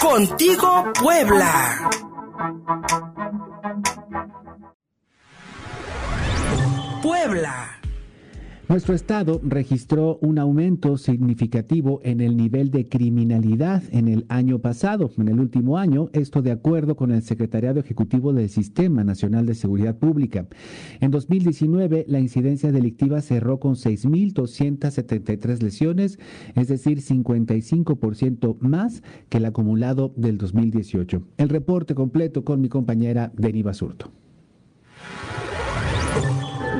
Contigo Puebla. Nuestro estado registró un aumento significativo en el nivel de criminalidad en el año pasado, en el último año, esto de acuerdo con el Secretariado Ejecutivo del Sistema Nacional de Seguridad Pública. En 2019, la incidencia delictiva cerró con 6.273 lesiones, es decir, 55% más que el acumulado del 2018. El reporte completo con mi compañera Deni Basurto.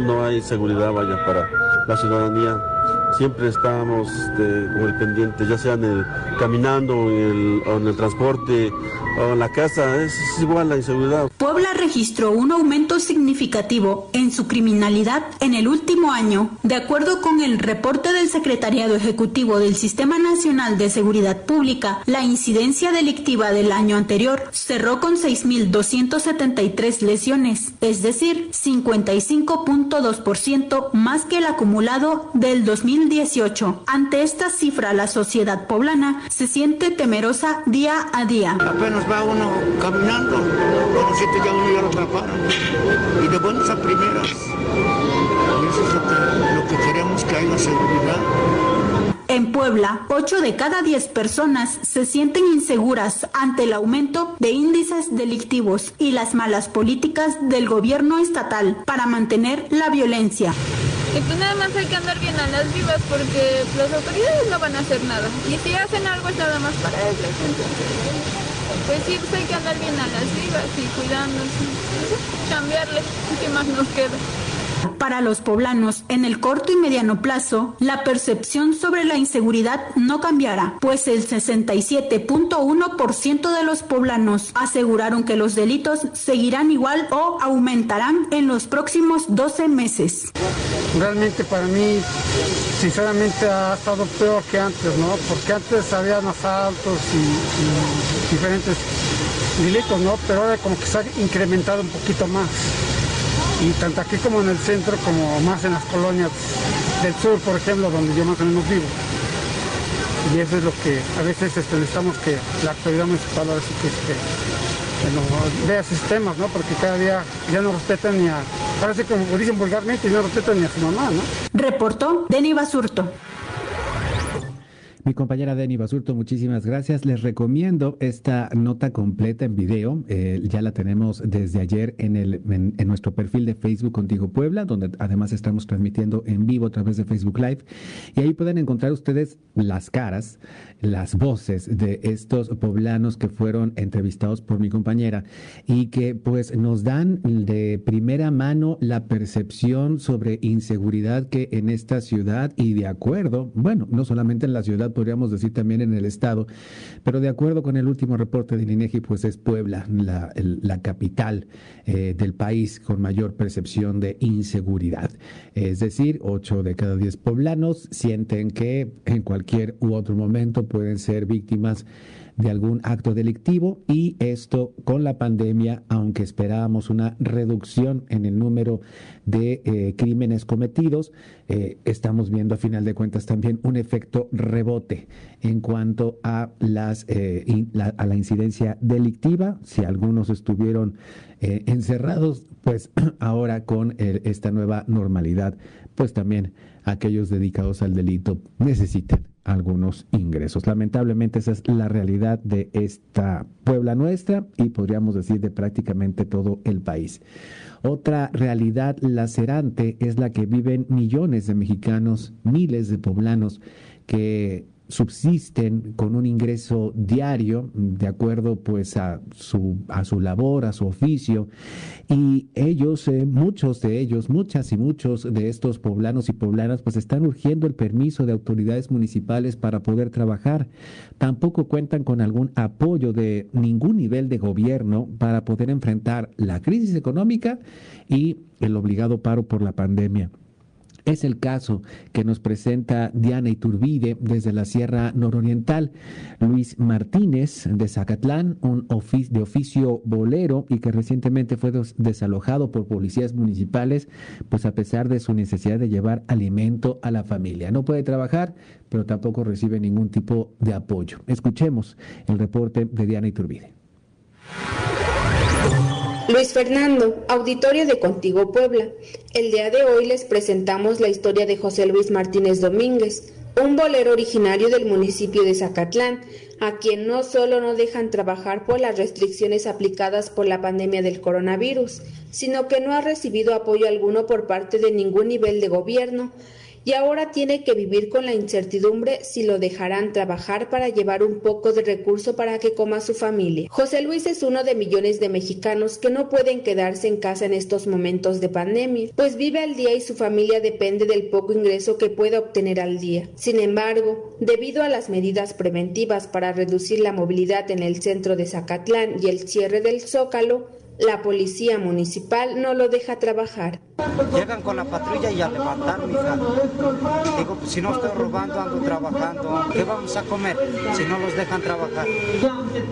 No hay seguridad, vaya, para la ciudadanía. Siempre estamos este, con el ya sea en el, caminando, en el, en el transporte o en la casa, es, es igual la inseguridad. Puebla registró un aumento significativo en su criminalidad en el último año, de acuerdo con el reporte del Secretariado Ejecutivo del Sistema Nacional de Seguridad Pública. La incidencia delictiva del año anterior cerró con 6.273 lesiones, es decir, 55.2% más que el acumulado del 2018. Ante esta cifra, la sociedad poblana se siente temerosa día a día. Apenas va uno caminando, pero siente ya uno ya lo atraparon. Y de buenas a primeras. Y eso es lo que, lo que queremos, que haya seguridad. En Puebla, 8 de cada 10 personas se sienten inseguras ante el aumento de índices delictivos y las malas políticas del gobierno estatal para mantener la violencia. Y pues nada más hay que andar bien a las vivas porque las autoridades no van a hacer nada. Y si hacen algo es nada más para ellos. Pues sí, pues hay que andar bien a las vivas y cuidándose. Cambiarle, ¿qué más nos queda? Para los poblanos, en el corto y mediano plazo, la percepción sobre la inseguridad no cambiará, pues el 67.1% de los poblanos aseguraron que los delitos seguirán igual o aumentarán en los próximos 12 meses. Realmente para mí, sinceramente, ha estado peor que antes, ¿no? Porque antes había asaltos y, y diferentes delitos, ¿no? Pero ahora como que se ha incrementado un poquito más y tanto aquí como en el centro como más en las colonias del sur, por ejemplo, donde yo más o menos vivo. Y eso es lo que a veces este, necesitamos que la autoridad municipal ahora sí que, este, nos vea sistemas, ¿no? Porque cada día ya no respetan ni a, sí como dicen vulgarmente, no respetan ni a su mamá, ¿no? Reportó Deni Basurto. Mi compañera Deni Basurto, muchísimas gracias. Les recomiendo esta nota completa en video. Eh, ya la tenemos desde ayer en, el, en, en, nuestro perfil de Facebook Contigo Puebla, donde además estamos transmitiendo en vivo a través de Facebook Live. Y ahí pueden encontrar ustedes las caras, las voces de estos poblanos que fueron entrevistados por mi compañera y que pues nos dan de primera mano la percepción sobre inseguridad que en esta ciudad y de acuerdo, bueno, no solamente en la ciudad, podríamos decir también en el estado, pero de acuerdo con el último reporte del INEGI, pues es Puebla la, capital eh, del país con mayor percepción de inseguridad. Es decir, 8 de cada 10 poblanos sienten que en cualquier u otro momento pueden ser víctimas de algún acto delictivo y esto con la pandemia, aunque esperábamos una reducción en el número de eh, crímenes cometidos, eh, estamos viendo a final de cuentas también un efecto rebote en cuanto a las eh, la, a la incidencia delictiva. Si algunos estuvieron encerrados, pues ahora con esta nueva normalidad, pues también aquellos dedicados al delito necesitan algunos ingresos. Lamentablemente esa es la realidad de esta Puebla nuestra y podríamos decir de prácticamente todo el país. Otra realidad lacerante es la que viven millones de mexicanos, miles de poblanos que subsisten con un ingreso diario de acuerdo pues a su a su labor a su oficio. Y ellos eh, muchos de ellos muchas y muchos de estos poblanos y poblanas pues están urgiendo el permiso de autoridades municipales para poder trabajar. Tampoco cuentan con algún apoyo de ningún nivel de gobierno para poder enfrentar la crisis económica y el obligado paro por la pandemia Es el caso que nos presenta Diana Iturbide desde la Sierra Nororiental, Luis Martínez de Zacatlán, un de oficio bolero y que recientemente fue desalojado por policías municipales, pues a pesar de su necesidad de llevar alimento a la familia. No puede trabajar, pero tampoco recibe ningún tipo de apoyo. Escuchemos el reporte de Diana Iturbide. Luis Fernando, auditorio de Contigo Puebla. El día de hoy les presentamos la historia de José Luis Martínez Domínguez, un bolero originario del municipio de Zacatlán, a quien no solo no dejan trabajar por las restricciones aplicadas por la pandemia del coronavirus, sino que no ha recibido apoyo alguno por parte de ningún nivel de gobierno, y ahora tiene que vivir con la incertidumbre si lo dejarán trabajar para llevar un poco de recurso para que coma su familia. José Luis es uno de millones de mexicanos que no pueden quedarse en casa en estos momentos de pandemia, pues vive al día y su familia depende del poco ingreso que pueda obtener al día. Sin embargo, debido a las medidas preventivas para reducir la movilidad en el centro de Zacatlán y el cierre del Zócalo, la policía municipal no lo deja trabajar. Llegan con la patrulla y a levantar, hija. Digo, pues, si no estoy robando, ando trabajando. ¿Qué vamos a comer si no los dejan trabajar?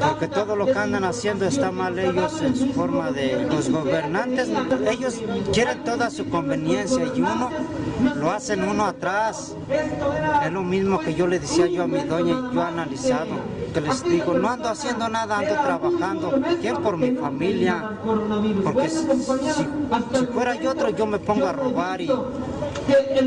Porque todo lo que andan haciendo está mal ellos en su forma de... Los gobernantes, ellos quieren toda su conveniencia y uno lo hacen uno atrás. Es lo mismo que yo le decía yo a mi doña y yo he analizado. Que les digo, no ando haciendo nada, ando trabajando. ¿Quién por mi familia? Porque si, fuera yo otro, yo me pongo a robar, y,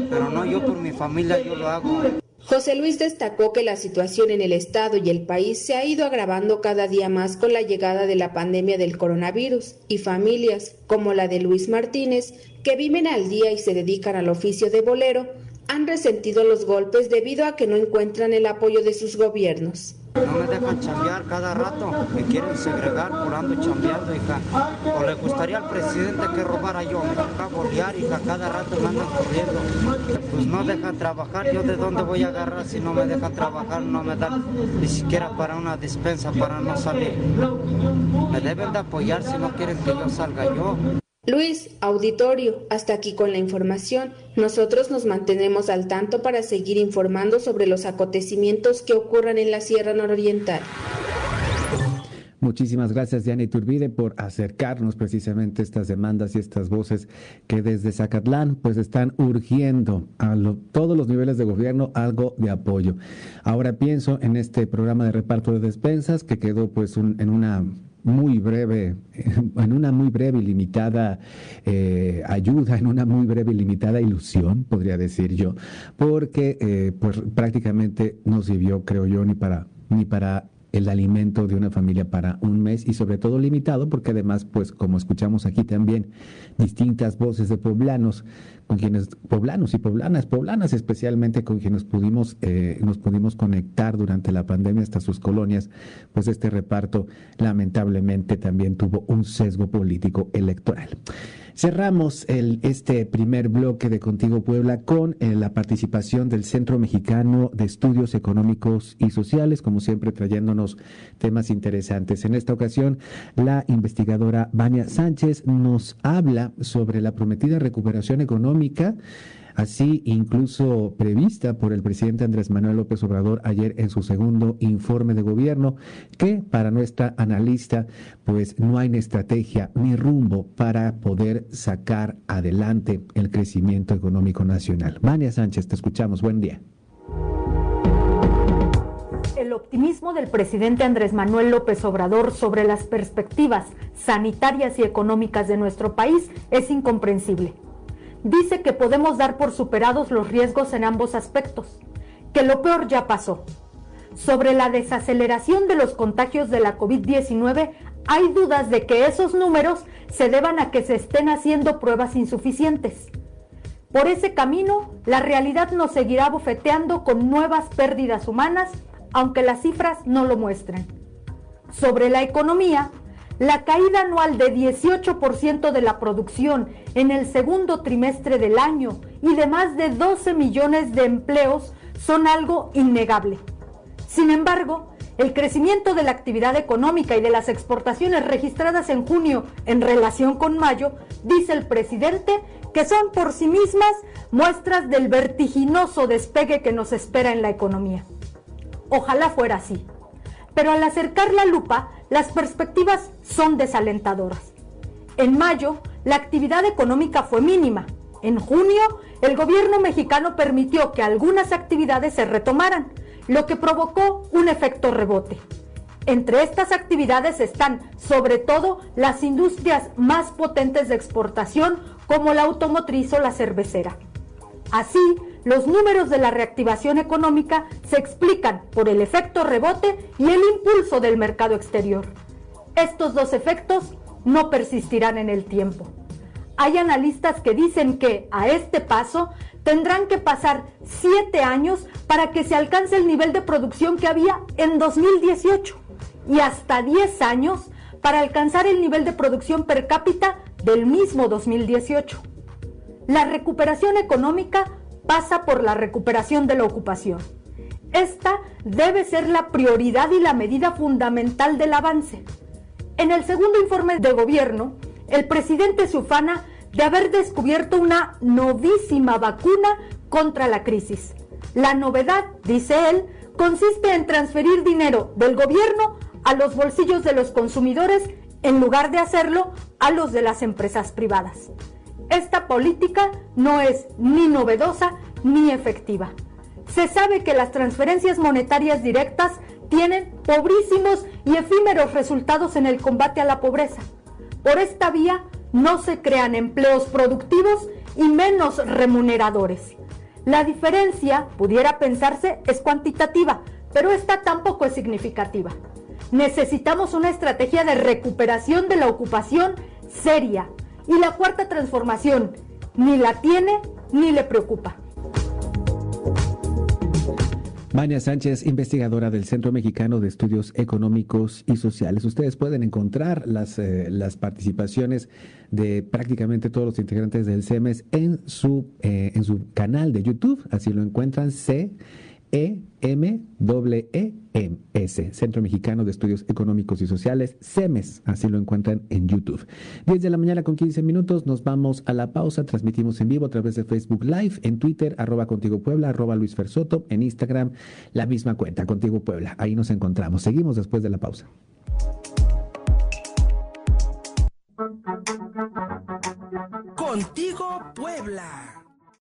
pero no, yo por mi familia yo lo hago. José Luis destacó que la situación en el Estado y el país se ha ido agravando cada día más con la llegada de la pandemia del coronavirus y familias, como la de Luis Martínez, que viven al día y se dedican al oficio de bolero, han resentido los golpes debido a que no encuentran el apoyo de sus gobiernos. No me dejan chambear cada rato, me quieren segregar por ando chambeando, hija. O le gustaría al presidente que robara yo, a bolear, hija, cada rato me andan corriendo. Pues no dejan trabajar, yo de dónde voy a agarrar si no me dejan trabajar, no me dan ni siquiera para una dispensa para no salir. Me deben de apoyar si no quieren que yo salga yo. Luis, auditorio, hasta aquí con la información. Nosotros nos mantenemos al tanto para seguir informando sobre los acontecimientos que ocurran en la Sierra Nororiental. Muchísimas gracias, Diana Iturbide, por acercarnos precisamente estas demandas y estas voces que desde Zacatlán pues están urgiendo a todos los niveles de gobierno algo de apoyo. Ahora pienso en este programa de reparto de despensas que quedó pues en una muy breve, en una muy breve y limitada eh, ayuda, en una muy breve y limitada ilusión, podría decir yo, porque eh, pues prácticamente no sirvió, creo yo, ni para ni para el alimento de una familia para un mes y sobre todo limitado porque además pues como escuchamos aquí también distintas voces de poblanos con quienes poblanos y poblanas poblanas especialmente con quienes pudimos eh, nos pudimos conectar durante la pandemia hasta sus colonias pues este reparto lamentablemente también tuvo un sesgo político electoral. Cerramos el, este primer bloque de Contigo Puebla con eh, la participación del Centro Mexicano de Estudios Económicos y Sociales, como siempre trayéndonos temas interesantes. En esta ocasión, la investigadora Vania Sánchez nos habla sobre la prometida recuperación económica así incluso prevista por el presidente Andrés Manuel López Obrador ayer en su segundo informe de gobierno, que para nuestra analista, pues no hay ni estrategia ni rumbo para poder sacar adelante el crecimiento económico nacional. Mania Sánchez, te escuchamos. Buen día. El optimismo del presidente Andrés Manuel López Obrador sobre las perspectivas sanitarias y económicas de nuestro país es incomprensible dice que podemos dar por superados los riesgos en ambos aspectos, que lo peor ya pasó. Sobre la desaceleración de los contagios de la COVID-19, hay dudas de que esos números se deban a que se estén haciendo pruebas insuficientes. Por ese camino, la realidad nos seguirá bofeteando con nuevas pérdidas humanas, aunque las cifras no lo muestren. Sobre la economía, la caída anual de 18% de la producción en el segundo trimestre del año y de más de 12 millones de empleos son algo innegable. Sin embargo, el crecimiento de la actividad económica y de las exportaciones registradas en junio en relación con mayo, dice el presidente que son por sí mismas muestras del vertiginoso despegue que nos espera en la economía. Ojalá fuera así. Pero al acercar la lupa, las perspectivas son desalentadoras. En mayo, la actividad económica fue mínima. En junio, el gobierno mexicano permitió que algunas actividades se retomaran, lo que provocó un efecto rebote. Entre estas actividades están sobre todo las industrias más potentes de exportación como la automotriz o la cervecera. Así, los números de la reactivación económica se explican por el efecto rebote y el impulso del mercado exterior. Estos dos efectos no persistirán en el tiempo. Hay analistas que dicen que a este paso tendrán que pasar siete años para que se alcance el nivel de producción que había en 2018 y hasta 10 años para alcanzar el nivel de producción per cápita del mismo 2018. La recuperación económica pasa por la recuperación de la ocupación. Esta debe ser la prioridad y la medida fundamental del avance. En el segundo informe de gobierno, el presidente se ufana de haber descubierto una novísima vacuna contra la crisis. La novedad, dice él, consiste en transferir dinero del gobierno a los bolsillos de los consumidores en lugar de hacerlo a los de las empresas privadas. Esta política no es ni novedosa ni efectiva. Se sabe que las transferencias monetarias directas tienen pobrísimos y efímeros resultados en el combate a la pobreza. Por esta vía no se crean empleos productivos y menos remuneradores. La diferencia, pudiera pensarse, es cuantitativa, pero esta tampoco es significativa. Necesitamos una estrategia de recuperación de la ocupación seria, y la cuarta transformación ni la tiene ni le preocupa. Mania Sánchez, investigadora del Centro Mexicano de Estudios Económicos y Sociales. Ustedes pueden encontrar las, eh, las participaciones de prácticamente todos los integrantes del CEMES en su, eh, en su canal de YouTube. Así lo encuentran, C e M E M S, Centro Mexicano de Estudios Económicos y Sociales, CEMES, así lo encuentran en YouTube. 10 de la mañana con 15 minutos, nos vamos a la pausa, transmitimos en vivo a través de Facebook Live, en Twitter, arroba Contigo Puebla, arroba Luis Fersoto, en Instagram, la misma cuenta, Contigo Puebla, ahí nos encontramos. Seguimos después de la pausa. Contigo Puebla.